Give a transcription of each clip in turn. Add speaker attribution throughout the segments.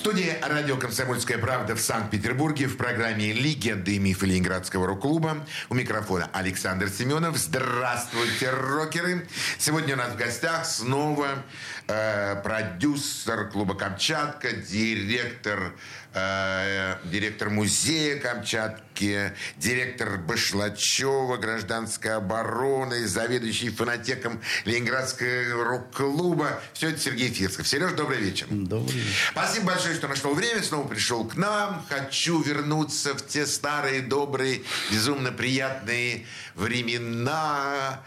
Speaker 1: студии радио «Комсомольская правда» в Санкт-Петербурге в программе «Легенды и мифы Ленинградского рок-клуба». У микрофона Александр Семенов. Здравствуйте, рокеры! Сегодня у нас в гостях снова э, продюсер клуба «Камчатка», директор Э, директор музея Камчатки, директор Башлачева, гражданской обороны, заведующий фонотеком Ленинградского рок-клуба. Все это Сергей Фирсков. Сереж, добрый вечер.
Speaker 2: Добрый вечер.
Speaker 1: Спасибо большое, что нашел время, снова пришел к нам. Хочу вернуться в те старые, добрые, безумно приятные времена,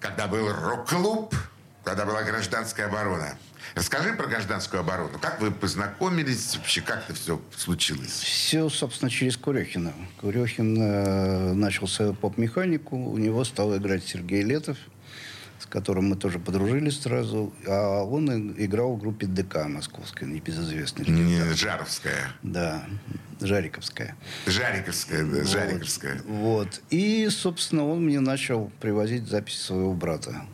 Speaker 1: когда был рок-клуб, когда была гражданская оборона. Расскажи про гражданскую оборону. Как вы познакомились? Вообще, как это все случилось?
Speaker 2: Все, собственно, через Курехина. Курехин э, начал свою поп-механику. У него стал играть Сергей Летов, с которым мы тоже подружились сразу. А он играл в группе ДК московской, небезызвестной.
Speaker 1: Не, Жаровская.
Speaker 2: Да, Жариковская.
Speaker 1: Жариковская, да, вот, Жариковская.
Speaker 2: Вот. И, собственно, он мне начал привозить записи своего брата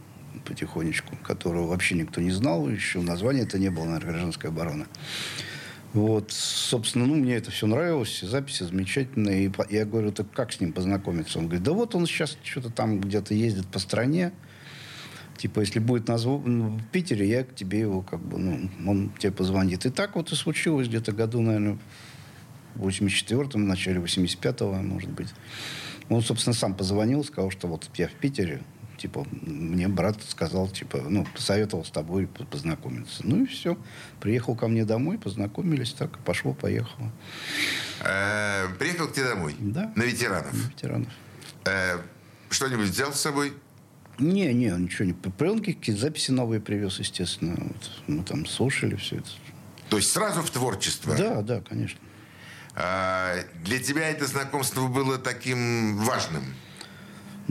Speaker 2: потихонечку, которого вообще никто не знал еще. Название это не было, наверное, гражданская оборона. Вот, собственно, ну, мне это все нравилось, все записи замечательные. И я говорю, так как с ним познакомиться? Он говорит, да вот он сейчас что-то там где-то ездит по стране. Типа, если будет на зву... Ну, в Питере, я к тебе его как бы, ну, он тебе позвонит. И так вот и случилось где-то году, наверное, в 84-м, в начале 85-го, может быть. Он, собственно, сам позвонил, сказал, что вот я в Питере, типа, мне брат сказал, типа, ну, посоветовал с тобой познакомиться. Ну и все. Приехал ко мне домой, познакомились, так, пошло, поехало.
Speaker 1: Э, приехал к тебе домой?
Speaker 2: Да.
Speaker 1: На ветеранов?
Speaker 2: На ветеранов.
Speaker 1: Э, что-нибудь взял с собой?
Speaker 2: Не, не, ничего не. Пленки, какие записи новые привез, естественно. Вот, мы там слушали все это.
Speaker 1: То есть сразу в творчество?
Speaker 2: Да, да, конечно.
Speaker 1: А, для тебя это знакомство было таким важным?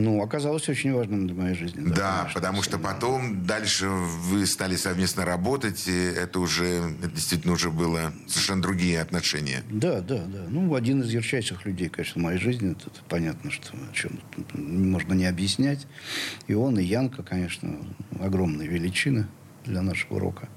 Speaker 2: Ну, оказалось очень важным для моей жизни.
Speaker 1: Да, да конечно, потому что потом дальше вы стали совместно работать, и это уже, это действительно уже было совершенно другие отношения.
Speaker 2: Да, да, да. Ну, один из ярчайших людей, конечно, в моей жизни. Это, понятно, что о чем можно не объяснять. И он, и Янка, конечно, огромные величины для нашего рока.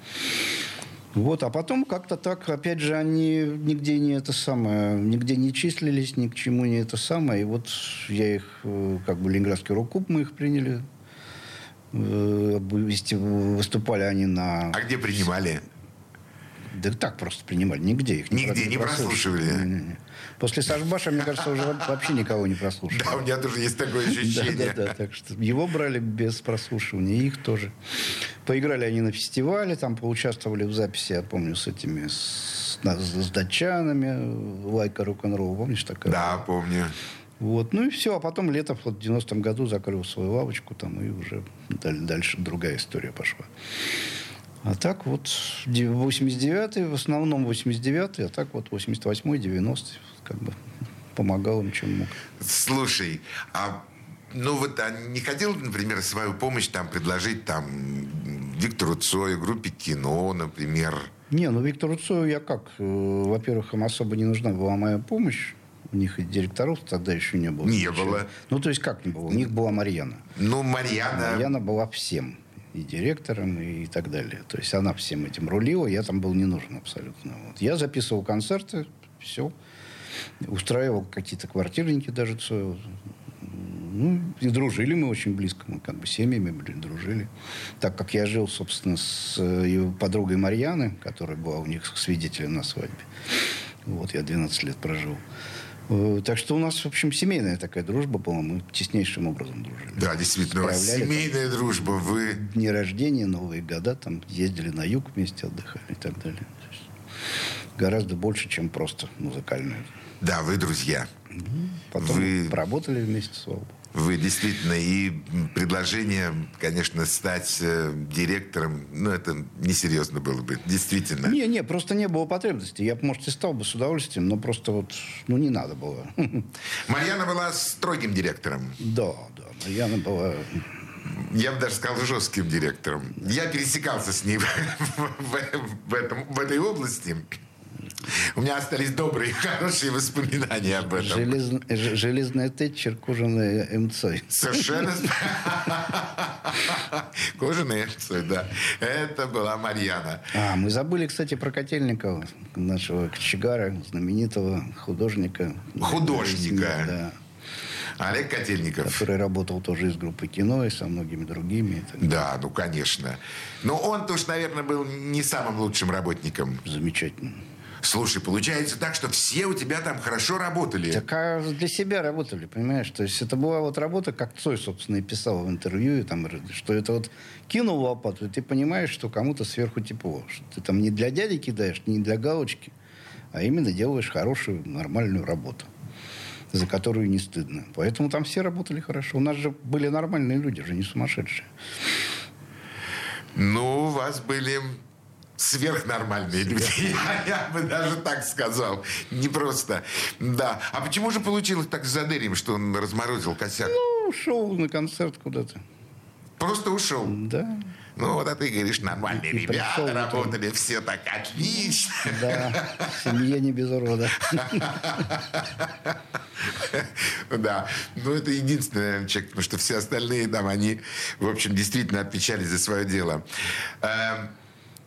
Speaker 2: Вот, а потом как-то так, опять же, они нигде не это самое, нигде не числились, ни к чему не это самое. И вот я их, э, как бы, Ленинградский рок-клуб мы их приняли. Э, выступали они на...
Speaker 1: А где принимали?
Speaker 2: Да так просто принимали, нигде их
Speaker 1: не Нигде не прослушивали? Не, не, не.
Speaker 2: После Сашбаша, мне кажется, уже вообще никого не прослушивали.
Speaker 1: Да, у меня тоже есть такое ощущение.
Speaker 2: Да, да, да. Так что его брали без прослушивания, их тоже. Поиграли они на фестивале, там поучаствовали в записи, я помню, с этими, с, с датчанами, лайка рок-н-ролл, помнишь такая?
Speaker 1: Да, помню.
Speaker 2: Вот. Ну и все. А потом Летов вот в 90-м году закрыл свою лавочку там, и уже дальше другая история пошла. А так вот 89-й, в основном 89-й, а так вот 88-й, 90-й, как бы помогал им, чем мог.
Speaker 1: Слушай, а ну вот а не хотел, например, свою помощь там предложить там Виктору Цою, группе кино, например?
Speaker 2: Не, ну Виктору Цою я как? Э, во-первых, им особо не нужна была моя помощь. У них и директоров тогда еще не было.
Speaker 1: Не еще. было.
Speaker 2: Ну, то есть как не было? У них была Марьяна.
Speaker 1: Ну, Марьяна...
Speaker 2: Марьяна была всем и директором, и так далее. То есть она всем этим рулила, я там был не нужен абсолютно. Вот. Я записывал концерты, все. Устраивал какие-то квартирники даже. Ну, и дружили мы очень близко. Мы как бы семьями были, дружили. Так как я жил, собственно, с его подругой Марьяны, которая была у них свидетелем на свадьбе. Вот, я 12 лет прожил. Э, так что у нас, в общем, семейная такая дружба была. Мы теснейшим образом дружили.
Speaker 1: Да, действительно, у вас семейная там, дружба. Вы...
Speaker 2: Дни рождения, Новые года, там ездили на юг вместе, отдыхали и так далее. гораздо больше, чем просто музыкальная.
Speaker 1: Да, вы друзья.
Speaker 2: Потом вы... поработали вместе, слава богу.
Speaker 1: Вы действительно, и предложение, конечно, стать э, директором, ну, это несерьезно было бы, действительно.
Speaker 2: Не, не, просто не было потребности. Я, может, и стал бы с удовольствием, но просто вот, ну, не надо было.
Speaker 1: Марьяна была строгим директором.
Speaker 2: Да, да, Марьяна была
Speaker 1: я бы даже сказал, жестким директором. Я пересекался с ним в, этом, в этой области. У меня остались добрые, хорошие воспоминания об этом.
Speaker 2: Желез... Железная Тэтчер, кожаная МЦ.
Speaker 1: Совершенно. Кожаная МЦ, да. Это была Марьяна.
Speaker 2: А, мы забыли, кстати, про Котельникова, нашего кочегара, знаменитого художника.
Speaker 1: Художника. Да. Олег Котельников.
Speaker 2: Который работал тоже из группы кино и со многими другими.
Speaker 1: Да, ну, конечно. Но он-то уж, наверное, был не самым лучшим работником.
Speaker 2: Замечательно.
Speaker 1: Слушай, получается так, что все у тебя там хорошо работали.
Speaker 2: Так а для себя работали, понимаешь? То есть это была вот работа, как Цой, собственно, и писал в интервью, и там, что это вот кинул лопату, и ты понимаешь, что кому-то сверху тепло. Что ты там не для дяди кидаешь, не для галочки, а именно делаешь хорошую, нормальную работу за которую не стыдно. Поэтому там все работали хорошо. У нас же были нормальные люди, же не сумасшедшие.
Speaker 1: Ну, у вас были сверхнормальные люди. Я, я бы даже так сказал. Не просто. Да. А почему же получилось так с Задерием, что он разморозил косяк?
Speaker 2: Ну, ушел на концерт куда-то.
Speaker 1: Просто ушел?
Speaker 2: Да.
Speaker 1: Ну, вот а ты говоришь, нормальные и ребята работали, все так отлично.
Speaker 2: Да, семья не без урода.
Speaker 1: Да, ну это единственный, наверное, человек, потому что все остальные там, они, в общем, действительно отвечали за свое дело.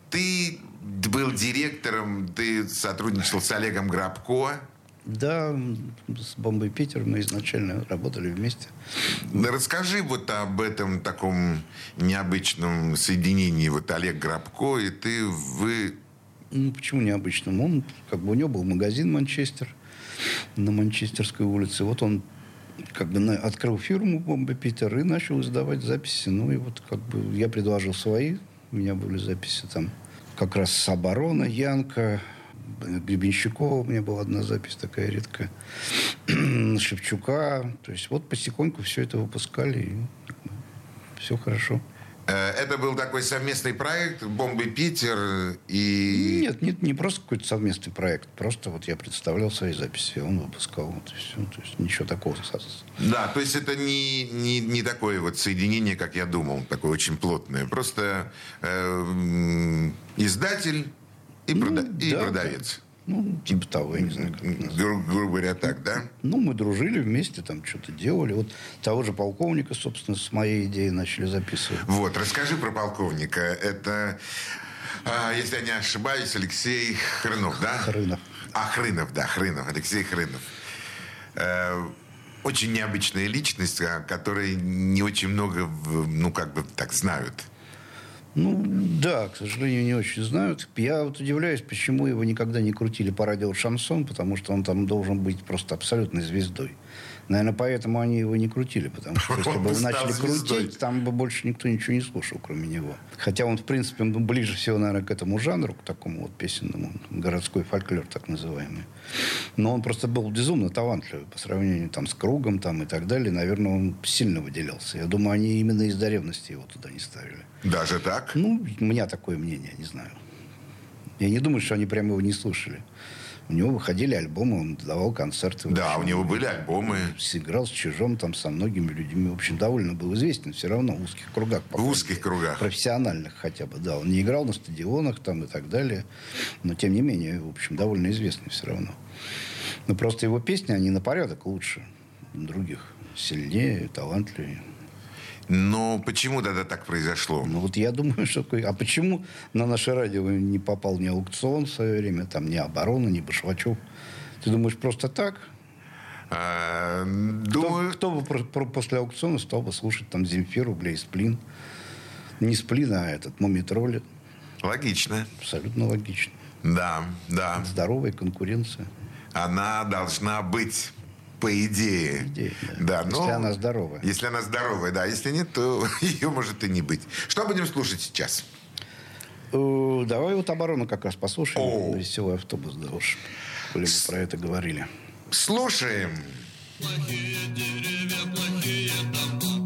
Speaker 1: Ты был директором, ты сотрудничал с Олегом Грабко.
Speaker 2: Да, с Бомбой Питер мы изначально работали вместе.
Speaker 1: Да расскажи вот об этом таком необычном соединении. Вот Олег Грабко и ты, вы...
Speaker 2: Ну, почему необычным? Он, как бы у него был магазин «Манчестер» на Манчестерской улице. Вот он как бы открыл фирму «Бомба Питер» и начал издавать записи. Ну, и вот как бы я предложил свои. У меня были записи там как раз с обороны, Янка, Гребенщикова у меня была одна запись такая редкая, Шевчука. То есть вот потихоньку все это выпускали, и все хорошо.
Speaker 1: Э, это был такой совместный проект «Бомбы Питер» и...
Speaker 2: Нет, нет, не просто какой-то совместный проект. Просто вот я представлял свои записи, он выпускал. Вот и все. То есть ничего такого.
Speaker 1: Да, то есть это не, не, не такое вот соединение, как я думал, такое очень плотное. Просто э, издатель и, ну, прода- да, и продавец.
Speaker 2: Ну, типа того, я не знаю. Как
Speaker 1: Гру- грубо говоря, так, да?
Speaker 2: Ну, мы дружили вместе, там что-то делали. Вот того же полковника, собственно, с моей идеей начали записывать.
Speaker 1: Вот, расскажи про полковника. Это, а, если я не ошибаюсь, Алексей Хрынов, да?
Speaker 2: Хрынов.
Speaker 1: А, Хрынов, да, Хрынов, Алексей Хрынов. Э, очень необычная личность, о которой не очень много, ну, как бы так знают.
Speaker 2: Ну, да, к сожалению, не очень знают. Я вот удивляюсь, почему его никогда не крутили по радио шансон, потому что он там должен быть просто абсолютной звездой. Наверное, поэтому они его не крутили, потому что если бы его начали крутить, там бы больше никто ничего не слушал, кроме него. Хотя он, в принципе, ну, ближе всего, наверное, к этому жанру, к такому вот песенному, городской фольклор так называемый. Но он просто был безумно талантливый по сравнению там с Кругом там, и так далее. Наверное, он сильно выделялся. Я думаю, они именно из-за ревности его туда не ставили.
Speaker 1: Даже так?
Speaker 2: Ну, у меня такое мнение, не знаю. Я не думаю, что они прямо его не слушали. У него выходили альбомы, он давал концерты.
Speaker 1: Да, у него были альбомы.
Speaker 2: Сыграл с Чижом, там, со многими людьми. В общем, довольно был известен все равно в узких кругах.
Speaker 1: В узких кругах.
Speaker 2: Профессиональных хотя бы, да. Он не играл на стадионах там и так далее. Но, тем не менее, в общем, довольно известный все равно. Но просто его песни, они на порядок лучше других. Сильнее, талантливее.
Speaker 1: Но почему тогда так произошло?
Speaker 2: Ну вот я думаю, что... А почему на наше радио не попал ни аукцион в свое время, там ни оборона, ни Башвачев? Ты думаешь, просто так?
Speaker 1: А, думаю...
Speaker 2: Кто, кто бы после аукциона стал бы слушать там Земфиру, Блей, Сплин? Не Сплин, а этот Мумитроли.
Speaker 1: Логично.
Speaker 2: Абсолютно логично.
Speaker 1: Да, да.
Speaker 2: Здоровая конкуренция.
Speaker 1: Она должна быть по идее.
Speaker 2: идее да.
Speaker 1: да.
Speaker 2: Если но, она здоровая.
Speaker 1: Если она здоровая, да. Если нет, то ее может и не быть. Что будем слушать сейчас?
Speaker 2: Э, давай вот оборону как раз послушаем. О. Веселый автобус, да уж. Коли мы про это говорили.
Speaker 1: Слушаем. Плохие деревья, плохие дома,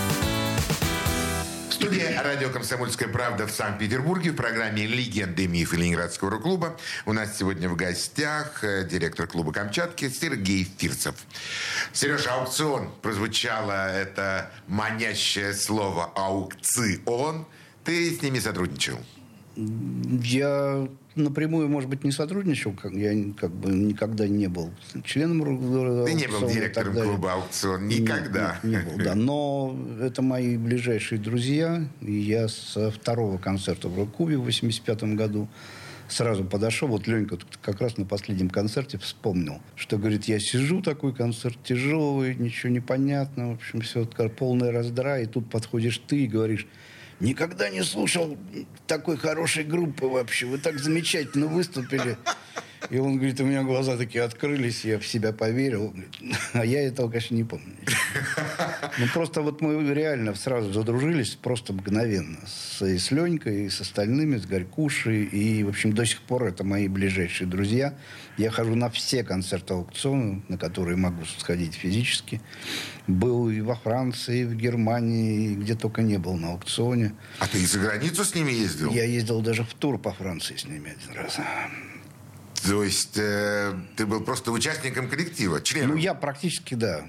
Speaker 1: В студии радио «Комсомольская правда» в Санкт-Петербурге в программе «Легенды и мифы Ленинградского рок-клуба». У нас сегодня в гостях э, директор клуба «Камчатки» Сергей Фирцев. Сережа, аукцион. Прозвучало это манящее слово «аукцион». Ты с ними сотрудничал?
Speaker 2: Я напрямую, может быть, не сотрудничал, как я как бы никогда не был членом
Speaker 1: Ты не был директором клуба «Аукцион» никогда.
Speaker 2: Не, не, не был, да. Но это мои ближайшие друзья. И я со второго концерта в Рок-клубе в 85 году сразу подошел, вот Ленька как раз на последнем концерте вспомнил, что, говорит, я сижу, такой концерт тяжелый, ничего не понятно, в общем, все, полный раздрай, и тут подходишь ты и говоришь, Никогда не слушал такой хорошей группы вообще. Вы так замечательно выступили. И он говорит, у меня глаза такие открылись, я в себя поверил. А я этого, конечно, не помню. Ну, просто вот мы реально сразу задружились, просто мгновенно. С, и с Ленькой, и с остальными, с Горькушей. И, в общем, до сих пор это мои ближайшие друзья. Я хожу на все концерты аукциона, на которые могу сходить физически. Был и во Франции, и в Германии, и где только не был на аукционе.
Speaker 1: А ты и за границу с ними ездил?
Speaker 2: Я ездил даже в тур по Франции с ними один раз.
Speaker 1: То есть э, ты был просто участником коллектива, членом?
Speaker 2: Ну, я практически, да.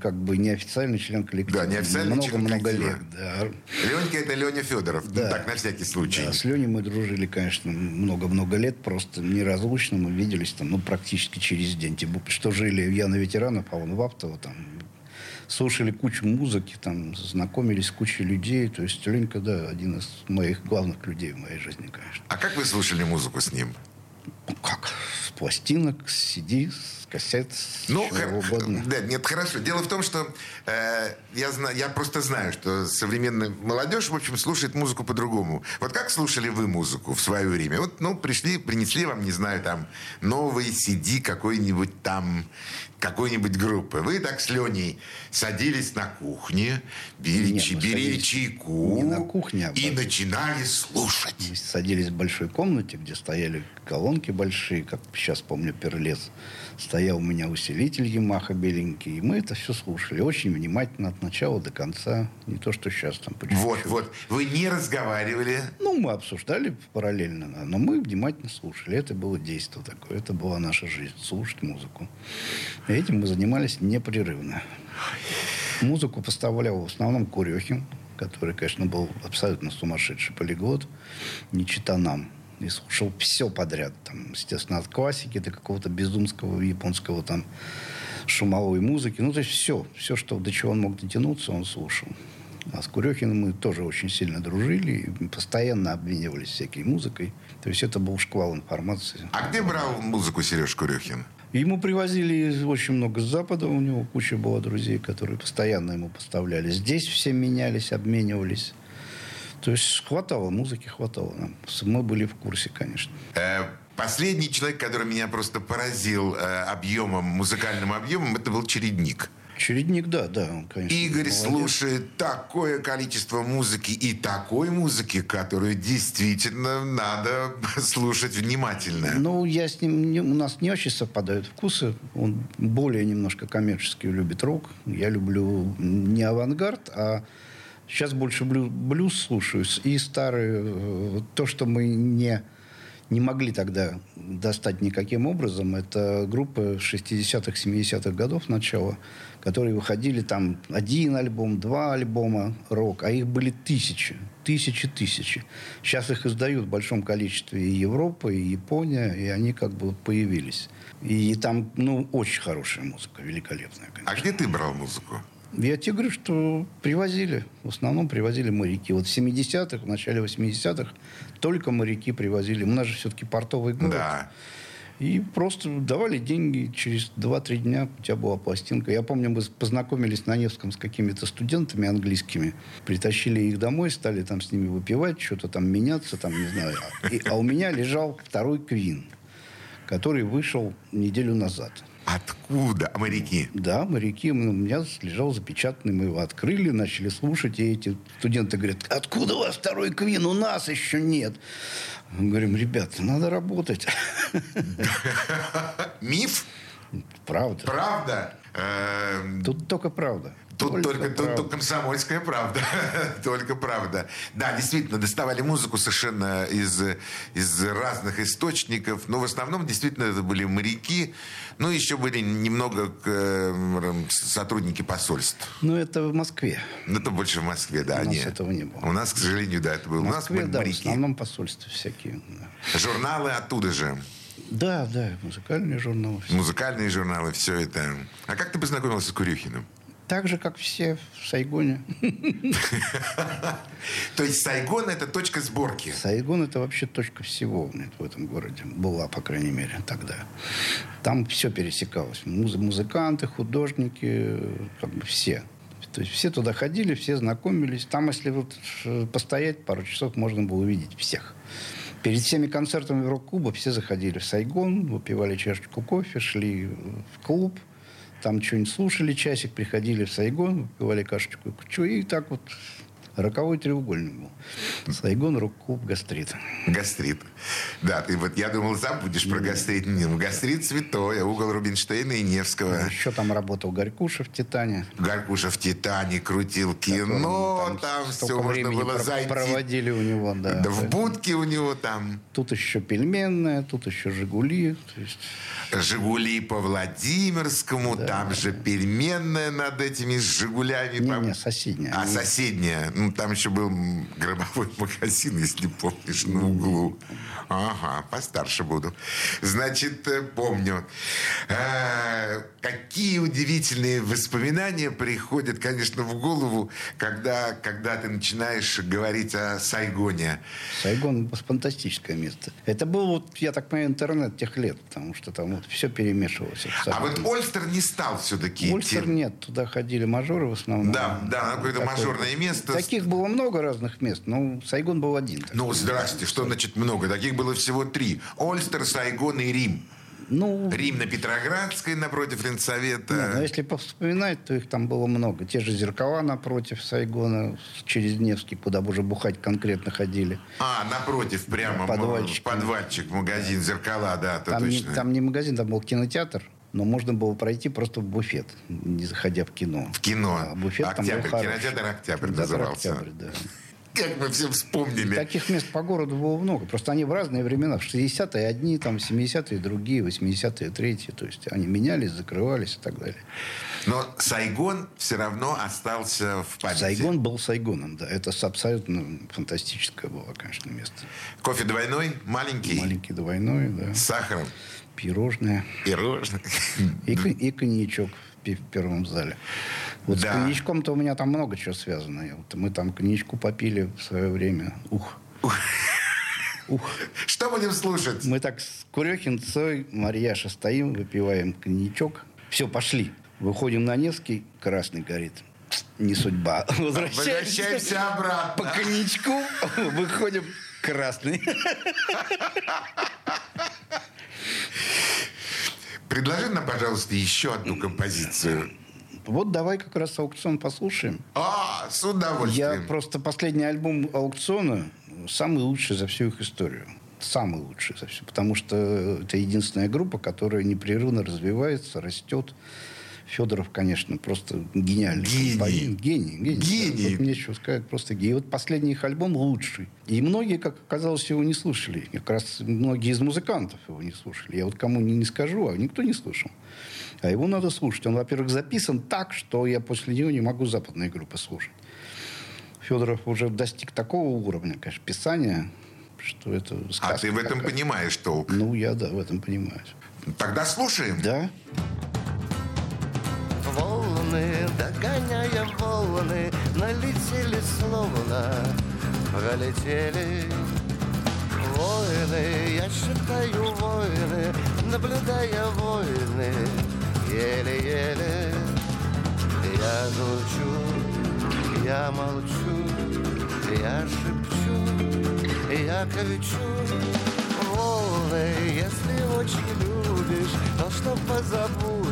Speaker 2: Как бы неофициальный член коллектива.
Speaker 1: Да, неофициальный
Speaker 2: много,
Speaker 1: член
Speaker 2: много
Speaker 1: коллектива.
Speaker 2: лет. Да.
Speaker 1: Ленька это Леня Федоров.
Speaker 2: Да.
Speaker 1: Ну, так, на всякий случай.
Speaker 2: Да, с Леней мы дружили, конечно, много-много лет. Просто неразлучно мы виделись там, ну, практически через день. Тем что жили я на ветеранов, а он в Автово там слушали кучу музыки, там, знакомились с кучей людей. То есть Ленька, да, один из моих главных людей в моей жизни, конечно.
Speaker 1: А как вы слушали музыку с ним?
Speaker 2: Ну, как? С пластинок, с CD, с кассет,
Speaker 1: Ну,
Speaker 2: чего угодно.
Speaker 1: да, нет, хорошо. Дело в том, что э, я, знаю, я просто знаю, что современная молодежь, в общем, слушает музыку по-другому. Вот как слушали вы музыку в свое время? Вот, ну, пришли, принесли вам, не знаю, там, новый CD какой-нибудь там, какой-нибудь группы. Вы так с Леней садились на кухне, били,
Speaker 2: Нет, садились
Speaker 1: чайку
Speaker 2: не на кухне, а
Speaker 1: и
Speaker 2: в-
Speaker 1: начинали слушать.
Speaker 2: Мы садились в большой комнате, где стояли колонки большие, как сейчас помню, перлес. Стоял у меня усилитель Ямаха беленький. И мы это все слушали. Очень внимательно от начала до конца. Не то, что сейчас там по чуть-чуть.
Speaker 1: Вот, вот. Вы не разговаривали.
Speaker 2: Ну, мы обсуждали параллельно, но мы внимательно слушали. Это было действие такое. Это была наша жизнь. Слушать музыку. И этим мы занимались непрерывно. Музыку поставлял в основном Курехин, который, конечно, был абсолютно сумасшедший полиглот, не чита нам. И слушал все подряд. Там, естественно, от классики до какого-то безумского японского там шумовой музыки. Ну, то есть все. Все, что, до чего он мог дотянуться, он слушал. А с Курехиным мы тоже очень сильно дружили постоянно обменивались всякой музыкой. То есть это был шквал информации.
Speaker 1: А где брал музыку Сереж Курехин?
Speaker 2: Ему привозили очень много с Запада, у него куча было друзей, которые постоянно ему поставляли. Здесь все менялись, обменивались. То есть хватало, музыки хватало нам. Мы были в курсе, конечно.
Speaker 1: Э, Последний человек, который меня просто поразил э, объемом, музыкальным объемом, это был Чередник.
Speaker 2: Чередник, да, да, он, конечно.
Speaker 1: Игорь
Speaker 2: молодец.
Speaker 1: слушает такое количество музыки и такой музыки, которую действительно надо слушать внимательно.
Speaker 2: Ну, я с ним, не- у нас не очень совпадают вкусы. Он более немножко коммерчески любит рок. Я люблю не авангард, а сейчас больше блю- блюз слушаю. И старые, э, то, что мы не не могли тогда достать никаким образом. Это группа 60-х, 70-х годов начала, которые выходили там один альбом, два альбома рок, а их были тысячи, тысячи, тысячи. Сейчас их издают в большом количестве и Европа, и Япония, и они как бы появились. И там, ну, очень хорошая музыка, великолепная, конечно.
Speaker 1: А где ты брал музыку?
Speaker 2: Я тебе говорю, что привозили. В основном привозили моряки. Вот в 70-х, в начале 80-х только моряки привозили. У нас же все-таки портовый город.
Speaker 1: Да.
Speaker 2: И просто давали деньги. Через 2-3 дня у тебя была пластинка. Я помню, мы познакомились на Невском с какими-то студентами английскими. Притащили их домой, стали там с ними выпивать, что-то там меняться, там, не знаю. И- а у меня лежал второй Квин, который вышел неделю назад.
Speaker 1: Откуда? А моряки?
Speaker 2: Да, моряки. У меня лежал запечатанный, мы его открыли, начали слушать, и эти студенты говорят, откуда у вас второй Квин? У нас еще нет. Мы говорим, ребят, надо работать.
Speaker 1: Миф?
Speaker 2: Правда.
Speaker 1: Правда? Эм,
Speaker 2: Тут только правда.
Speaker 1: Тут только,
Speaker 2: правда.
Speaker 1: тут комсомольская правда. только правда. Да, действительно, доставали музыку совершенно из, из разных источников. Но в основном, действительно, это были моряки. Ну, еще были немного э, сотрудники посольств.
Speaker 2: Ну, это в Москве.
Speaker 1: Но это больше в Москве, да.
Speaker 2: У нас
Speaker 1: они-
Speaker 2: этого не было.
Speaker 1: У нас, к сожалению, да, это было.
Speaker 2: В
Speaker 1: У нас
Speaker 2: Москве,
Speaker 1: были
Speaker 2: да, в
Speaker 1: моряки.
Speaker 2: основном посольства всякие. да.
Speaker 1: Журналы оттуда же.
Speaker 2: Да, да, музыкальные журналы. всё.
Speaker 1: Музыкальные журналы, все это. А как ты познакомился с Курюхиным?
Speaker 2: Так же, как все в Сайгоне.
Speaker 1: То есть Сайгон это точка сборки.
Speaker 2: Сайгон это вообще точка всего в этом городе. Была, по крайней мере, тогда. Там все пересекалось. Муз- музыканты, художники, как бы все. То есть все туда ходили, все знакомились. Там, если вот э, постоять пару часов, можно было увидеть всех. Перед всеми концертами рок-клуба все заходили в Сайгон, выпивали чашечку кофе, шли в клуб, там что-нибудь слушали часик, приходили в Сайгон, выпивали кашечку кучу, и так вот роковой треугольник был. Сайгон, рок-клуб, гастрит.
Speaker 1: Гастрит. Да, ты вот, я думал, забудешь про гастрит. Не, ну, Гастрит святой, а угол Рубинштейна и Невского.
Speaker 2: Еще там работал Горькуша в «Титане».
Speaker 1: Гаркуша в «Титане» крутил кино,
Speaker 2: которым
Speaker 1: там, все можно было
Speaker 2: про-
Speaker 1: зайти.
Speaker 2: проводили у него, да.
Speaker 1: Да в будке у него там
Speaker 2: Тут еще пельменная, тут еще «Жигули». То есть
Speaker 1: «Жигули» по Владимирскому, там же пельменная над этими «Жигулями».
Speaker 2: Не,
Speaker 1: по-
Speaker 2: не, соседняя.
Speaker 1: А
Speaker 2: Не-
Speaker 1: соседняя. Ну, там еще был гробовой магазин, если помнишь, на углу. Ага, постарше буду. Значит, э, помню. Э, Какие удивительные воспоминания приходят, конечно, в голову, когда, когда ты начинаешь говорить о Сайгоне.
Speaker 2: Сайгон – фантастическое место. Это был, вот, я так понимаю, интернет тех лет, потому что там вот все перемешивалось.
Speaker 1: А вот Ольстер не стал все-таки
Speaker 2: Ольстер нет, туда ходили мажоры в основном.
Speaker 1: Да, да, какое-то
Speaker 2: Такое-
Speaker 1: мажорное место.
Speaker 2: Таких было много разных мест, но Сайгон был один.
Speaker 1: Ну, здрасте, что значит много? Таких было всего три. Ольстер, Сайгон и Рим.
Speaker 2: Ну,
Speaker 1: Рим на Петроградской напротив
Speaker 2: Не,
Speaker 1: Ленсовета.
Speaker 2: ну, если вспоминать, то их там было много. Те же зеркала напротив Сайгона, через Невский, куда бы уже бухать конкретно ходили.
Speaker 1: А, напротив, прямо
Speaker 2: Подвальчик.
Speaker 1: подвальчик, магазин, зеркала, да, то
Speaker 2: Там не,
Speaker 1: точно.
Speaker 2: там не магазин, там был кинотеатр, но можно было пройти просто в буфет, не заходя в кино.
Speaker 1: В кино.
Speaker 2: А буфет там был
Speaker 1: Октябрь, кинотеатр «Октябрь»
Speaker 2: Кинотеатр
Speaker 1: назывался.
Speaker 2: «Октябрь», да.
Speaker 1: Как мы все вспомнили.
Speaker 2: Таких мест по городу было много. Просто они в разные времена. В 60-е одни, там, в 70-е другие, 80-е третьи. То есть они менялись, закрывались и так далее.
Speaker 1: Но Сайгон все равно остался в памяти.
Speaker 2: Сайгон был Сайгоном, да. Это абсолютно фантастическое было, конечно, место.
Speaker 1: Кофе двойной, маленький,
Speaker 2: Маленький двойной, да.
Speaker 1: с сахаром,
Speaker 2: Пирожное.
Speaker 1: пирожный.
Speaker 2: И, и коньячок в первом зале. Вот
Speaker 1: Да.
Speaker 2: с коньячком-то у меня там много чего связано. Вот мы там коньячку попили в свое время. Ух. Ух.
Speaker 1: Что будем слушать?
Speaker 2: Мы так с Курехин, Цой, Марьяша стоим, выпиваем коньячок. Все, пошли. Выходим на Невский, красный горит. Не судьба. Возвращаемся,
Speaker 1: Возвращаемся обратно.
Speaker 2: по коньячку, выходим красный.
Speaker 1: Предложи нам, пожалуйста, еще одну композицию.
Speaker 2: Вот давай как раз аукцион послушаем.
Speaker 1: А, с
Speaker 2: Я
Speaker 1: удовольствием.
Speaker 2: просто последний альбом аукциона самый лучший за всю их историю. Самый лучший за всю. Потому что это единственная группа, которая непрерывно развивается, растет. Федоров, конечно, просто гениальный.
Speaker 1: Гений.
Speaker 2: Гений. Гений.
Speaker 1: Гений.
Speaker 2: Да, вот нечего сказать, просто гений. Вот последний их альбом лучший. И многие, как оказалось, его не слушали. Как раз многие из музыкантов его не слушали. Я вот кому не, не скажу, а никто не слышал. А его надо слушать. Он, во-первых, записан так, что я после него не могу западные группы слушать. Федоров уже достиг такого уровня, конечно, писания, что это
Speaker 1: А
Speaker 2: сказка
Speaker 1: ты в этом
Speaker 2: какая-то.
Speaker 1: понимаешь толк.
Speaker 2: Ну, я, да, в этом понимаю.
Speaker 1: Тогда слушаем.
Speaker 2: Да?
Speaker 3: Волны, догоняя волны, налетели словно пролетели. Войны, я считаю войны, наблюдая войны, еле-еле. Я молчу, я молчу, я шепчу, я кричу. Волны, если очень любишь, то что позабудешь,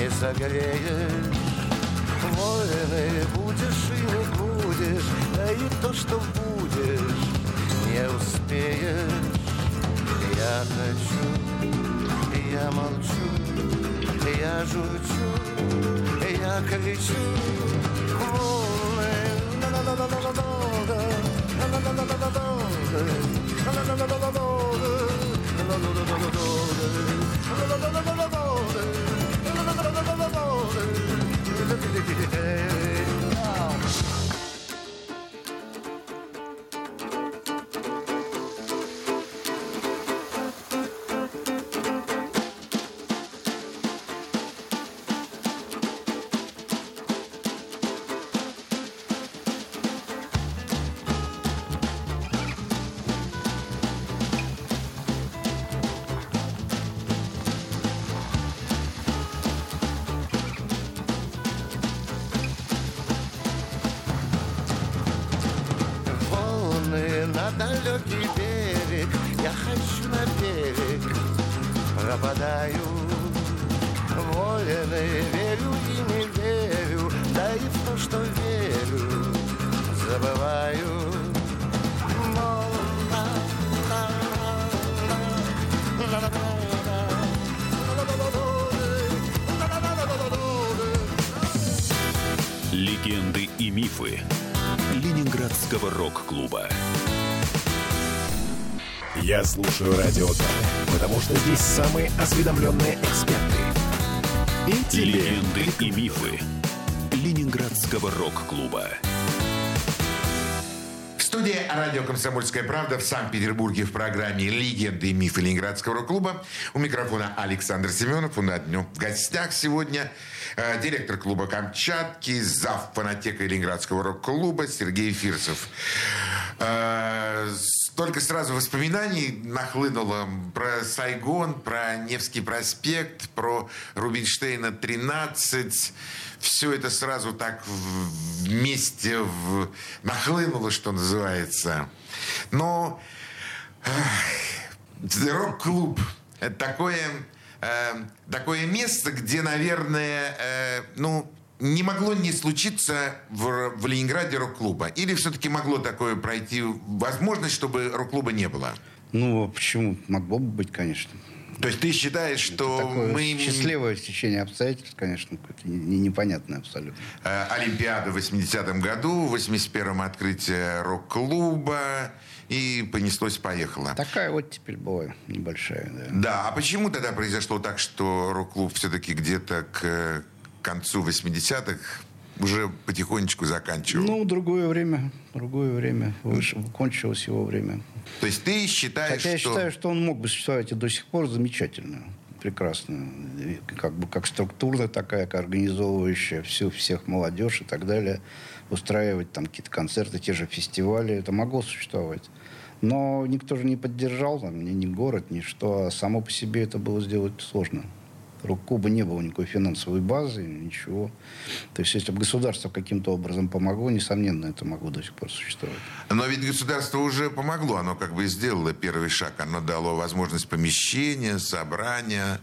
Speaker 3: не согреешь. Войны будешь и не будешь, да и то, что будешь, не успеешь. Я хочу, я молчу, я журчу, я кричу. Волны, на-на-на-на-на-на-на-на, Волны на далекий берег, я хочу на берег, пропадаю. Волены, верю и не верю, да и в то, что верю, забываю.
Speaker 4: Легенды и мифы Ленинградского рок-клуба. Я слушаю Радио потому что здесь самые осведомленные эксперты. И тебе
Speaker 5: Легенды и мифы Ленинградского рок-клуба.
Speaker 1: В студии радио «Комсомольская правда» в Санкт-Петербурге в программе «Легенды и мифы Ленинградского рок-клуба». У микрофона Александр Семенов. У нас днем в гостях сегодня э, директор клуба «Камчатки», зав. фанатека Ленинградского рок-клуба Сергей Фирсов. Э, Столько сразу воспоминаний нахлынуло про Сайгон, про Невский проспект, про Рубинштейна 13. Все это сразу так вместе в- нахлынуло, что называется. Но рок-клуб – это такое, э, такое место, где, наверное, э, ну, не могло не случиться в, в Ленинграде рок-клуба? Или все-таки могло такое пройти возможность, чтобы рок-клуба не было?
Speaker 2: Ну, почему? Могло бы быть, конечно.
Speaker 1: То есть ты считаешь, что
Speaker 2: Такое
Speaker 1: мы...
Speaker 2: счастливое стечение обстоятельств, конечно, какое-то не- не- непонятное абсолютно.
Speaker 1: Э, Олимпиада в 80-м году, в 81-м открытие рок-клуба, и понеслось-поехало.
Speaker 2: Такая вот теперь была небольшая, да.
Speaker 1: Да, а почему тогда произошло так, что рок-клуб все-таки где-то к концу 80-х уже потихонечку заканчивал?
Speaker 2: Ну, другое время, другое время. Выше, кончилось его время.
Speaker 1: То есть ты считаешь,
Speaker 2: Хотя я
Speaker 1: что...
Speaker 2: считаю, что он мог бы существовать и до сих пор замечательно, прекрасно. Как бы как структура такая, как организовывающая всю, всех молодежь и так далее. Устраивать там какие-то концерты, те же фестивали. Это могло существовать. Но никто же не поддержал, там, ни, ни город, ни что. А само по себе это было сделать сложно. Рок-клуба не было никакой финансовой базы, ничего. То есть, если бы государство каким-то образом помогло, несомненно, это могло до сих пор существовать.
Speaker 1: Но ведь государство уже помогло, оно как бы сделало первый шаг, оно дало возможность помещения, собрания,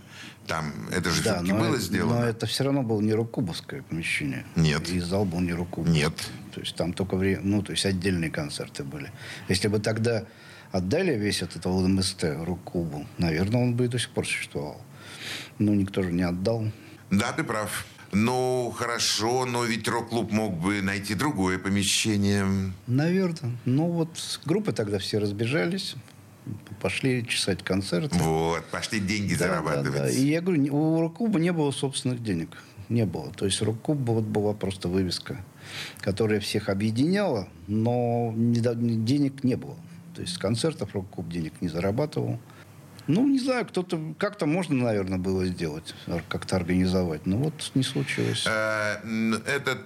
Speaker 1: там, это же все-таки
Speaker 2: но,
Speaker 1: было
Speaker 2: это-
Speaker 1: сделано?
Speaker 2: но это все равно было не рукубовское помещение.
Speaker 1: Нет.
Speaker 2: И зал был не рукубов.
Speaker 1: Нет.
Speaker 2: То есть там только время, ну, то есть отдельные концерты были. Если бы тогда отдали весь этот ЛМСТ рок-клубу, наверное, он бы и до сих пор существовал. Но никто же не отдал.
Speaker 1: Да, ты прав. Ну, хорошо, но ведь рок-клуб мог бы найти другое помещение.
Speaker 2: Наверное. Ну вот группы тогда все разбежались, пошли чесать концерты.
Speaker 1: Вот, пошли деньги
Speaker 2: Да,
Speaker 1: зарабатывать.
Speaker 2: да, да. И я говорю, у рок-клуба не было собственных денег. Не было. То есть рок-клуб вот была просто вывеска, которая всех объединяла, но денег не было. То есть с концертов рок-клуб денег не зарабатывал. Ну, не знаю, кто-то... Как-то можно, наверное, было сделать, как-то организовать. Но вот не случилось.
Speaker 1: Э, м, Это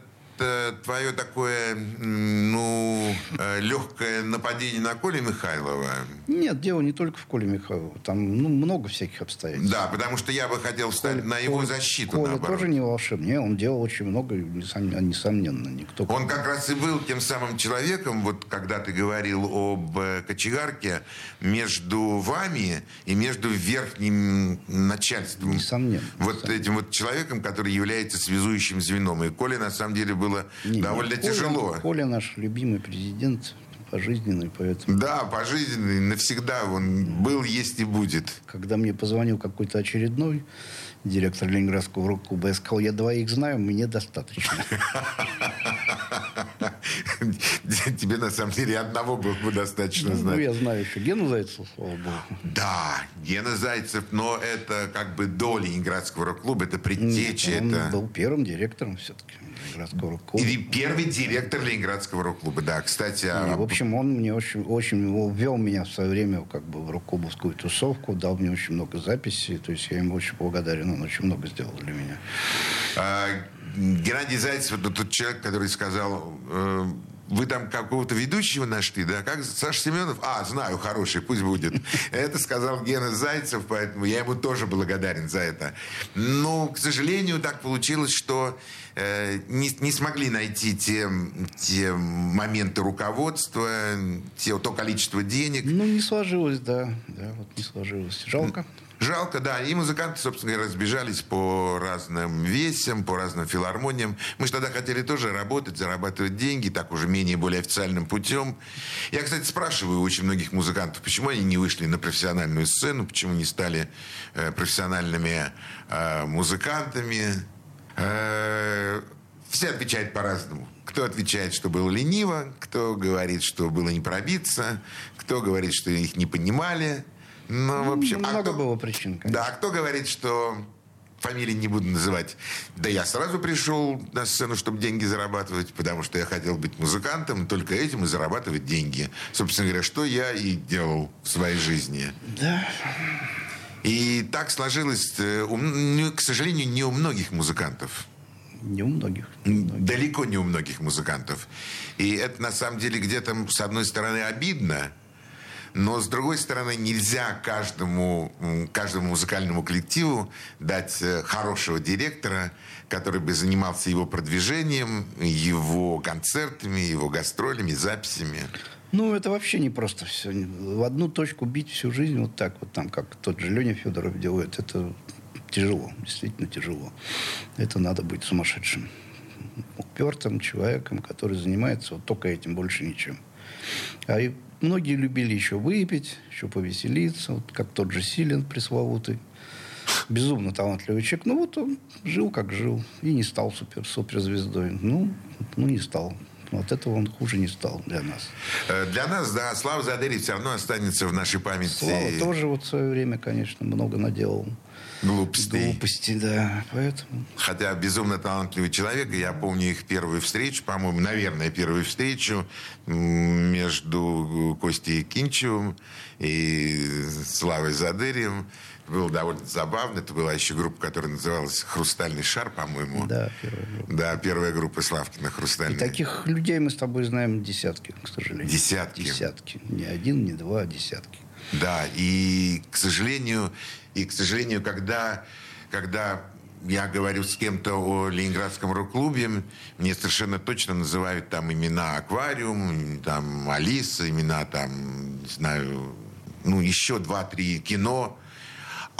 Speaker 1: э, твое такое, ну, легкое нападение на Колю Михайлова.
Speaker 2: Нет, дело не только в Коле Михайлову. Там ну, много всяких обстоятельств.
Speaker 1: Да, потому что я бы хотел встать на его
Speaker 2: Коля-
Speaker 1: защиту,
Speaker 2: Коля
Speaker 1: наоборот.
Speaker 2: тоже не волшебник. Он делал очень много, несом- несомненно. Никто...
Speaker 1: Он как раз и был тем самым человеком, вот когда ты говорил об э, кочегарке, между вами и между верхним начальством.
Speaker 2: Несомненно.
Speaker 1: Вот этим вот человеком, который является связующим звеном. И Коле на самом деле было
Speaker 2: Не,
Speaker 1: довольно
Speaker 2: Коля-
Speaker 1: тяжело.
Speaker 2: Коля наш любимый президент, пожизненный, поэтому...
Speaker 1: Да, пожизненный, навсегда он был, есть и будет.
Speaker 2: Когда мне позвонил какой-то очередной директор Ленинградского рок-клуба, я сказал, я двоих знаю, мне достаточно.
Speaker 1: Тебе на самом деле одного было бы достаточно
Speaker 2: Ну,
Speaker 1: знать.
Speaker 2: я знаю еще Гену Зайцева, слава богу.
Speaker 1: Да, Гена Зайцев, но это как бы до Ленинградского рок-клуба, это предтеча,
Speaker 2: он был первым директором все-таки Ленинградского рок-клуба.
Speaker 1: И первый директор Ленинградского рок-клуба, да. Кстати, а-
Speaker 2: в общем, он мне очень, очень ввел меня в свое время как бы в рок-клубовскую тусовку, дал мне очень много записей, то есть я ему очень благодарен, он очень много сделал для меня.
Speaker 1: а, Геннадий Зайцев, это тот человек, который сказал, э, вы там какого-то ведущего нашли, да? Как Саша Семенов? А, знаю, хороший, пусть будет. Это сказал Гена Зайцев, поэтому я ему тоже благодарен за это. Но, к сожалению, так получилось, что э, не, не смогли найти те, те моменты руководства, те, то количество денег.
Speaker 2: Ну, не сложилось, да, да, вот не сложилось. Жалко.
Speaker 1: Жалко, да. И музыканты, собственно говоря, разбежались по разным весям, по разным филармониям. Мы же тогда хотели тоже работать, зарабатывать деньги, так уже менее более официальным путем. Я, кстати, спрашиваю очень многих музыкантов, почему они не вышли на профессиональную сцену, почему не стали э, профессиональными э, музыкантами. Э, все отвечают по-разному. Кто отвечает, что было лениво, кто говорит, что было не пробиться, кто говорит, что их не понимали. Ну, в общем, а
Speaker 2: Много
Speaker 1: кто-
Speaker 2: было причин, конечно.
Speaker 1: Да, а кто говорит, что фамилии не буду называть. Да я сразу пришел на сцену, чтобы деньги зарабатывать, потому что я хотел быть музыкантом, только этим и зарабатывать деньги. Собственно говоря, что я и делал в своей жизни.
Speaker 2: Да.
Speaker 1: И так сложилось, э, к сожалению, не у многих музыкантов.
Speaker 2: Не у многих. не у многих.
Speaker 1: Далеко не у многих музыкантов. И это на самом деле где-то, с одной стороны, обидно, но с другой стороны, нельзя каждому, каждому музыкальному коллективу дать э, хорошего директора, который бы занимался его продвижением, его концертами, его гастролями, записями.
Speaker 2: Ну, это вообще не просто все. В одну точку бить всю жизнь вот так вот там, как тот же Леня Федоров делает, это тяжело, действительно тяжело. Это надо быть сумасшедшим. Упертым человеком, который занимается вот только этим, больше ничем. А и многие любили еще выпить, еще повеселиться, вот как тот же Силен пресловутый. Безумно талантливый человек. Ну, вот он жил, как жил. И не стал супер, суперзвездой. Ну, ну, не стал. От этого он хуже не стал для нас.
Speaker 1: Э, Для нас, да, Слава Задери все равно останется в нашей памяти
Speaker 2: Слава тоже вот в свое время, конечно, много наделал
Speaker 1: глупостей.
Speaker 2: глупостей, да. Поэтому
Speaker 1: Хотя безумно талантливый человек. Я помню их первую встречу, по-моему, наверное, первую встречу между Костей Кинчевым и Славой Задырием. Было довольно забавно. Это была еще группа, которая называлась «Хрустальный шар», по-моему.
Speaker 2: да, первая группа.
Speaker 1: Да, первая группа Славкина
Speaker 2: И
Speaker 1: «Хрустальный».
Speaker 2: таких людей мы с тобой знаем десятки, к сожалению.
Speaker 1: Десятки.
Speaker 2: Десятки. Не один, не два, а десятки.
Speaker 1: Да, и, к сожалению, и, к сожалению, когда, когда я говорю с кем-то о Ленинградском рок-клубе, мне совершенно точно называют там имена «Аквариум», там «Алиса», имена там, не знаю, ну, еще два-три кино,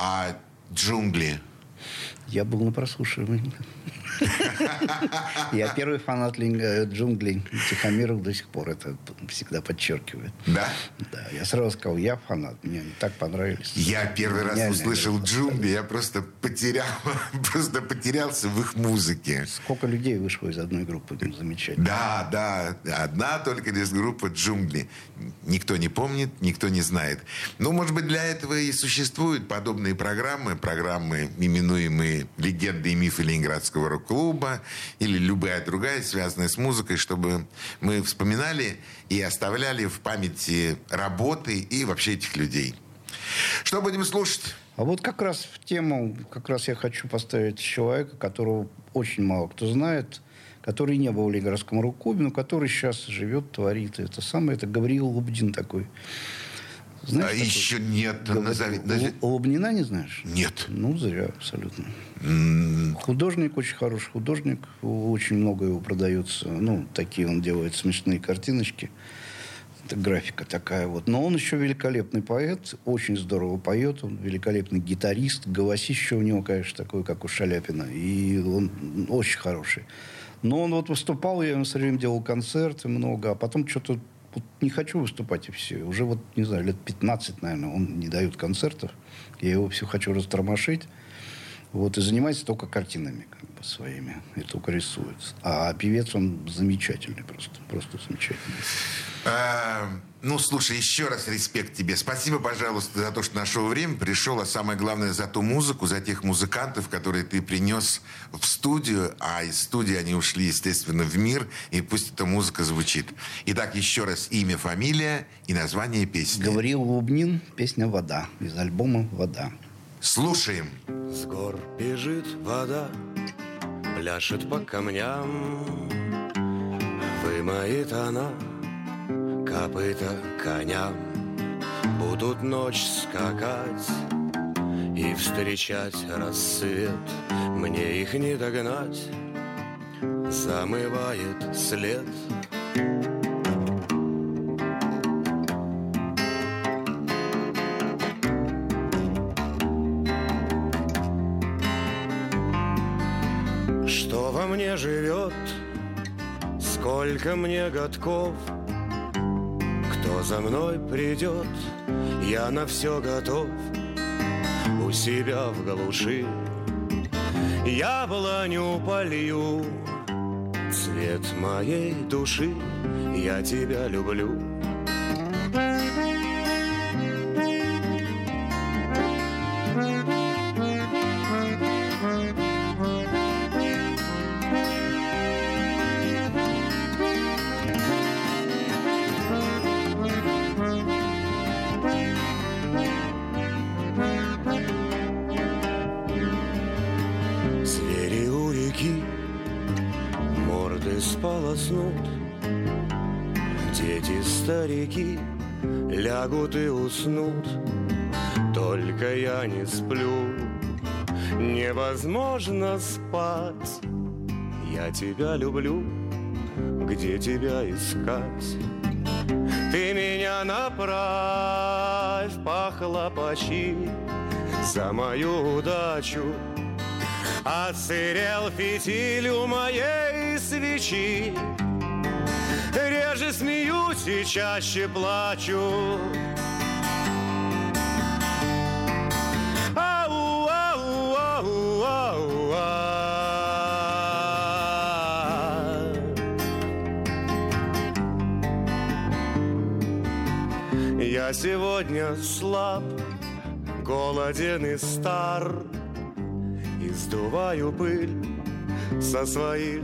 Speaker 1: а «Джунгли».
Speaker 2: Я был на прослушивании. Я первый фанат э, джунглей Тихомиров до сих пор это всегда подчеркивает.
Speaker 1: Да?
Speaker 2: Да, я сразу сказал, я фанат, мне они так понравились.
Speaker 1: Я первый раз услышал джунгли, я просто потерял, просто потерялся в их музыке.
Speaker 2: Сколько людей вышло из одной группы, ну, замечательно.
Speaker 1: Да, да, одна только лишь группа «Джунгли». Никто не помнит, никто не знает. Ну, может быть, для этого и существуют подобные программы, программы, именуемые «Легенды и мифы Ленинградского рок-клуба» или любая другая, связанная с музыкой, чтобы мы вспоминали и оставляли в памяти работы и вообще этих людей. Что будем слушать?
Speaker 2: А вот как раз в тему, как раз я хочу поставить человека, которого очень мало кто знает, который не был в Ленинградском рок-клубе, но который сейчас живет, творит. Это самое, это Гавриил Лубдин такой. Знаешь,
Speaker 1: а еще нет.
Speaker 2: Гав-
Speaker 1: назови- назови-
Speaker 2: Лубнина не знаешь?
Speaker 1: Нет.
Speaker 2: Ну, зря абсолютно. Художник, очень хороший художник. Очень много его продается. Ну, такие он делает смешные картиночки. Это графика такая вот. Но он еще великолепный поэт. Очень здорово поет. Он великолепный гитарист. Голосище у него, конечно, такое, как у Шаляпина. И он очень хороший. Но он вот выступал, я ему все время делал концерты много. А потом что-то вот не хочу выступать и все. Уже вот, не знаю, лет 15, наверное, он не дает концертов. Я его все хочу растормошить. Вот, и занимается только картинами как бы, своими. И только рисует. А певец он замечательный просто. Просто замечательный.
Speaker 1: А, ну, слушай, еще раз респект тебе. Спасибо, пожалуйста, за то, что нашел время, пришел, а самое главное, за ту музыку, за тех музыкантов, которые ты принес в студию, а из студии они ушли, естественно, в мир, и пусть эта музыка звучит. Итак, еще раз имя, фамилия и название песни.
Speaker 2: Гавриил Лубнин, песня «Вода» из альбома «Вода».
Speaker 1: Слушаем.
Speaker 6: С гор бежит вода, пляшет по камням, Вымоет она копыта коням, Будут ночь скакать и встречать рассвет, Мне их не догнать, замывает след. Сколько мне годков, Кто за мной придет, я на все готов. У себя в глуши яблоню полью, Цвет моей души, я тебя люблю. Сполоснут, Дети, старики лягут и уснут, Только я не сплю, невозможно спать. Я тебя люблю, где тебя искать? Ты меня направь, похлопочи за мою удачу. Отсырел фитиль у моей свечи Реже смеюсь и чаще плачу. Я сегодня слаб, голоден и стар И сдуваю пыль со своих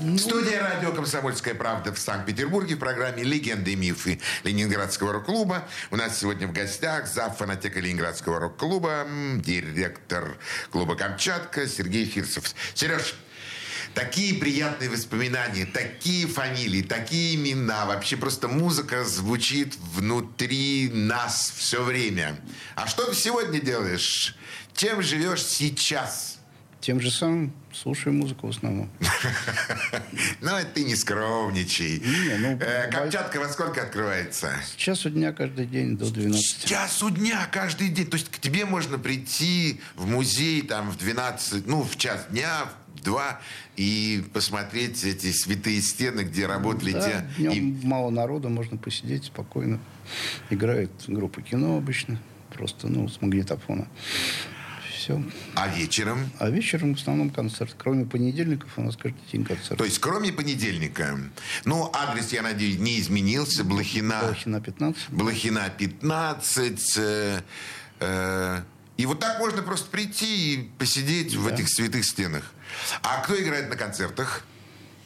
Speaker 1: Студия радио «Комсомольская правда» в Санкт-Петербурге в программе «Легенды и мифы Ленинградского рок-клуба». У нас сегодня в гостях зав. фанатека Ленинградского рок-клуба, директор клуба «Камчатка» Сергей Фирсов. Сереж, Такие приятные воспоминания, такие фамилии, такие имена. Вообще просто музыка звучит внутри нас все время. А что ты сегодня делаешь? Чем живешь сейчас?
Speaker 2: Тем же самым слушаю музыку в основном.
Speaker 1: Ну, это ты не скромничай.
Speaker 2: Ну,
Speaker 1: Э, Камчатка во сколько открывается?
Speaker 2: С часу дня каждый день до 12.
Speaker 1: С часу дня каждый день. То есть к тебе можно прийти в музей там в 12, ну, в час дня, в 2, и посмотреть эти святые стены, где работали
Speaker 2: Да,
Speaker 1: те...
Speaker 2: днем
Speaker 1: и-
Speaker 2: мало народа, можно посидеть спокойно. Играет группа кино обычно, просто, ну, с магнитофона. Все.
Speaker 1: А вечером?
Speaker 2: А вечером в основном концерт. Кроме понедельников у нас каждый день концерт.
Speaker 1: То есть кроме понедельника. Ну, адрес, я надеюсь, не изменился. Блохина...
Speaker 2: Блохина 15.
Speaker 1: Блохина 15. э, э, и вот так можно просто прийти и посидеть в этих святых стенах. А кто играет на концертах?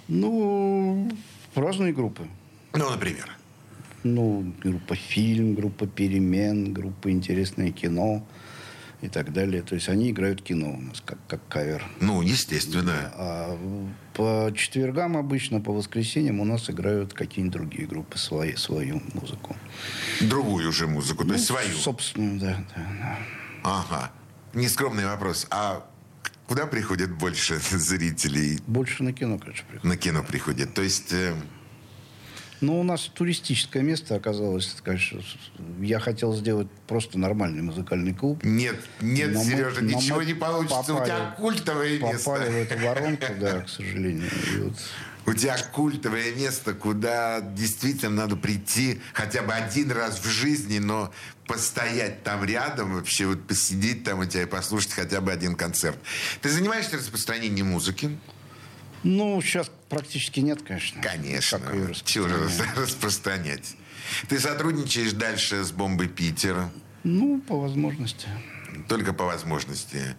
Speaker 2: Ну, разные группы.
Speaker 1: Ну, например.
Speaker 2: Ну, группа «Фильм», группа «Перемен», группа «Интересное кино» и так далее. То есть они играют кино у нас, как, как кавер.
Speaker 1: Ну, естественно.
Speaker 2: А по четвергам обычно, по воскресеньям у нас играют какие-нибудь другие группы свои, свою музыку.
Speaker 1: Другую уже музыку, то есть
Speaker 2: Ну,
Speaker 1: свою.
Speaker 2: Собственно, да, да, да.
Speaker 1: Ага. Нескромный вопрос. А куда приходят больше зрителей?
Speaker 2: Больше на кино, конечно, приходят.
Speaker 1: На кино приходят. То есть... э,
Speaker 2: Но у нас туристическое место оказалось, конечно. Я хотел сделать просто нормальный музыкальный клуб.
Speaker 1: Нет, нет,
Speaker 2: Но мы-
Speaker 1: Сережа,
Speaker 2: но
Speaker 1: ничего
Speaker 2: мы
Speaker 1: не получится. У
Speaker 2: попали-
Speaker 1: тебя культовое
Speaker 2: Попали
Speaker 1: место.
Speaker 2: в эту воронку, да, к сожалению. Вот
Speaker 1: У тебя культовое место, куда действительно надо прийти хотя бы один раз в жизни, но постоять там рядом, вообще вот посидеть там у тебя и послушать хотя бы один концерт. Ты занимаешься распространением музыки?
Speaker 2: Ну, сейчас практически нет, конечно.
Speaker 1: Конечно.
Speaker 2: Как её
Speaker 1: Чего же
Speaker 2: распространять?
Speaker 1: Ты сотрудничаешь дальше с бомбой Питер?
Speaker 2: Ну, по возможности.
Speaker 1: Только по возможности.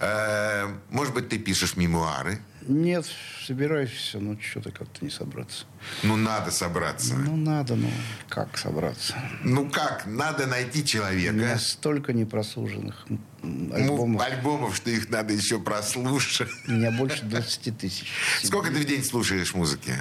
Speaker 1: Э, Может быть, ты пишешь мемуары?
Speaker 2: Нет, собираюсь все, но что-то как-то не собраться.
Speaker 1: Ну, надо собраться.
Speaker 2: Ну, надо, ну, как собраться?
Speaker 1: Ну как, надо найти
Speaker 2: У меня
Speaker 1: человека.
Speaker 2: столько непрослуженных
Speaker 1: Ну,
Speaker 2: альбомов.
Speaker 1: альбомов, что их надо еще прослушать.
Speaker 2: У меня больше 20 тысяч.
Speaker 1: Сколько ты в день слушаешь музыки?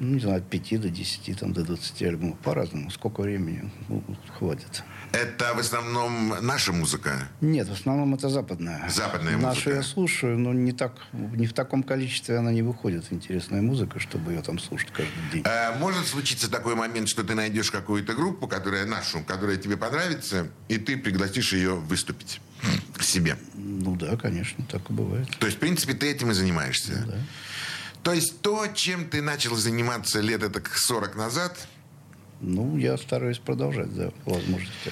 Speaker 2: Ну, не знаю, от 5 до 10, там, до 20 альбомов. По-разному. Сколько времени ну, хватит.
Speaker 1: Это в основном наша музыка.
Speaker 2: Нет, в основном это западная.
Speaker 1: Западная
Speaker 2: Нашу
Speaker 1: музыка.
Speaker 2: я слушаю, но не, так, не в таком количестве она не выходит, интересная музыка, чтобы ее там слушать каждый день.
Speaker 1: Э, Может случиться такой момент, что ты найдешь какую-то группу, которая нашу, которая тебе понравится, и ты пригласишь ее выступить к себе.
Speaker 2: Ну да, конечно, так и бывает.
Speaker 1: То есть, в принципе, ты этим и занимаешься. То есть то, чем ты начал заниматься лет это 40 назад,
Speaker 2: Ну, я стараюсь продолжать, да, возможности.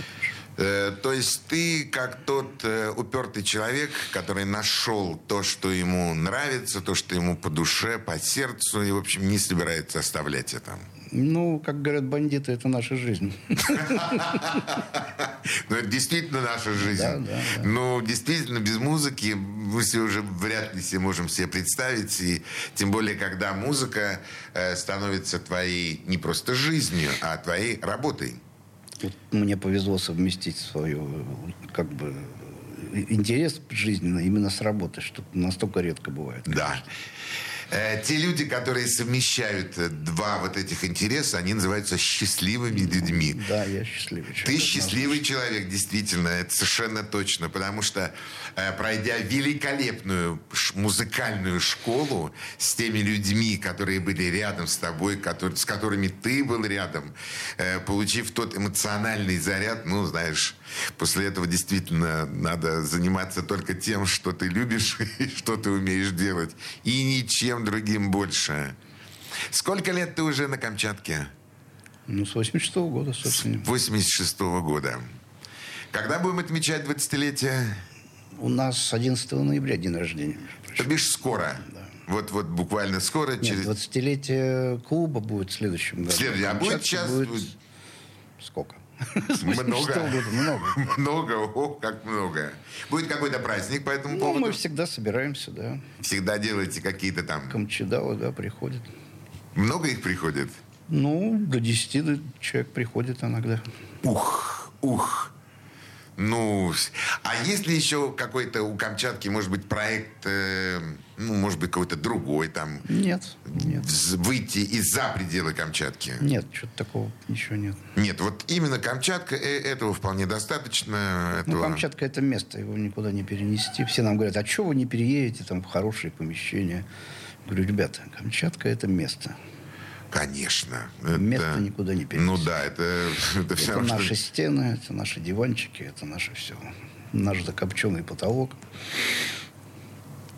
Speaker 1: Э, то есть ты как тот э, упертый человек, который нашел то, что ему нравится, то, что ему по душе, по сердцу, и, в общем, не собирается оставлять это.
Speaker 2: Ну, как говорят бандиты, это наша жизнь.
Speaker 1: Но это действительно наша жизнь.
Speaker 2: Да, да, да.
Speaker 1: Ну, действительно, без музыки мы все уже вряд ли себе можем себе представить. И тем более, когда музыка э, становится твоей не просто жизнью, а твоей работой.
Speaker 2: Вот мне повезло совместить свою, как бы, интерес жизненный именно с работой, что настолько редко бывает.
Speaker 1: Да. Э, Те люди, которые совмещают э, два вот этих интереса, они называются счастливыми людьми.
Speaker 2: Да, я счастливый
Speaker 1: Ты
Speaker 2: человек.
Speaker 1: счастливый человек, действительно, это совершенно точно, потому что, э, пройдя великолепную музыкальную школу с теми людьми, которые были рядом с тобой, с которыми ты был рядом, э, получив тот эмоциональный заряд, ну, знаешь, после этого действительно надо заниматься только тем, что ты любишь и что ты умеешь делать, и ничем другим больше. Сколько лет ты уже на Камчатке?
Speaker 2: Ну, с 86 года, собственно.
Speaker 1: 86 года. Когда будем отмечать 20-летие?
Speaker 2: У нас 11 ноября день рождения.
Speaker 1: То бишь скоро. Вот, вот буквально скоро.
Speaker 2: Нет,
Speaker 1: через...
Speaker 2: 20-летие клуба будет в следующем году.
Speaker 1: Следующий. А будет сейчас?
Speaker 2: будет Сколько?
Speaker 1: Много.
Speaker 2: 86 года, много.
Speaker 1: Много, о, как много. Будет какой-то праздник по этому
Speaker 2: Ну,
Speaker 1: поводу?
Speaker 2: мы всегда собираемся, да.
Speaker 1: Всегда делаете какие-то там...
Speaker 2: Камчедалы, да, приходят.
Speaker 1: Много их приходит?
Speaker 2: Ну, до 10 до- человек приходит иногда.
Speaker 1: Ух, ух. Ну, а есть ли еще какой-то у Камчатки, может быть, проект, э, ну, может быть, какой-то другой там,
Speaker 2: Нет, нет.
Speaker 1: выйти из-за пределы Камчатки?
Speaker 2: Нет, что-то такого ничего нет.
Speaker 1: Нет, вот именно Камчатка, э, этого вполне достаточно.
Speaker 2: Ну,
Speaker 1: этого-
Speaker 2: Камчатка это место, его никуда не перенести. Все нам говорят, а что вы не переедете там в хорошие помещения? Говорю, ребята, Камчатка это место.
Speaker 1: Конечно.
Speaker 2: Место никуда не перенести.
Speaker 1: Ну да, это, это, всё
Speaker 2: Это
Speaker 1: что-
Speaker 2: наши стены, это наши диванчики, это наше все. Наш закопченный потолок.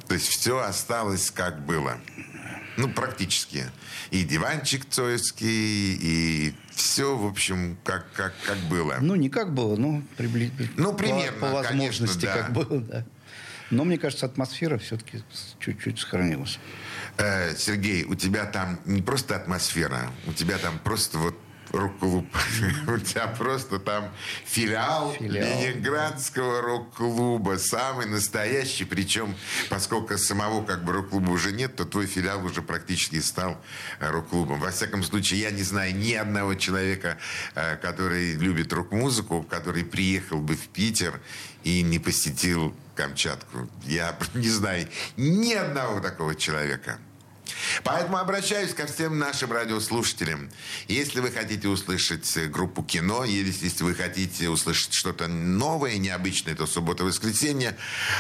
Speaker 1: То есть все осталось как было. Ну, практически. И диванчик цоевский, и все, в общем, как, как, как было.
Speaker 2: Ну, не как было, но прибли...
Speaker 1: Ну,
Speaker 2: по-
Speaker 1: примерно,
Speaker 2: по, возможности,
Speaker 1: конечно, да.
Speaker 2: как было, да. Но мне кажется, атмосфера все-таки чуть-чуть сохранилась.
Speaker 1: Э, Сергей, у тебя там не просто атмосфера, у тебя там просто вот рок-клуб. У тебя просто там филиал,
Speaker 2: Филиал.
Speaker 1: Ленинградского рок-клуба, самый настоящий. Причем, поскольку самого как бы рок-клуба уже нет, то твой филиал уже практически стал рок-клубом. Во всяком случае, я не знаю ни одного человека, э, который любит рок-музыку, который приехал бы в Питер и не посетил Камчатку. Я не знаю ни одного такого человека. Поэтому обращаюсь ко всем нашим радиослушателям. Если вы хотите услышать э, группу кино, если вы хотите услышать что-то новое, необычное, то суббота-воскресенье.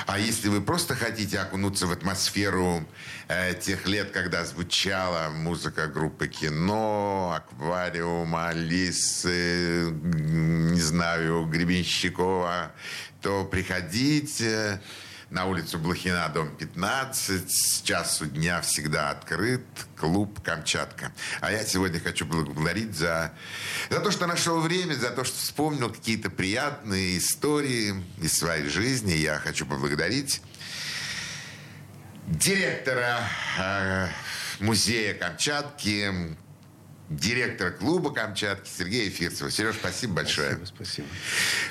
Speaker 1: А если вы просто хотите окунуться в атмосферу э, тех лет, когда звучала музыка группы кино, аквариум, Алисы, не знаю, Гребенщикова, то приходите. На улицу Блохина, дом 15. С часу дня всегда открыт клуб «Камчатка». А я сегодня хочу благодарить за, за то, что нашел время, за то, что вспомнил какие-то приятные истории из своей жизни. Я хочу поблагодарить директора э, музея Камчатки, директора клуба Камчатки Сергея Фирцева. Сереж, спасибо большое.
Speaker 2: Спасибо, спасибо.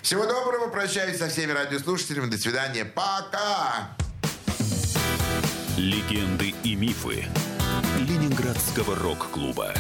Speaker 1: Всего доброго. Прощаюсь со всеми радиослушателями. До свидания. Пока.
Speaker 5: Легенды и мифы Ленинградского рок-клуба.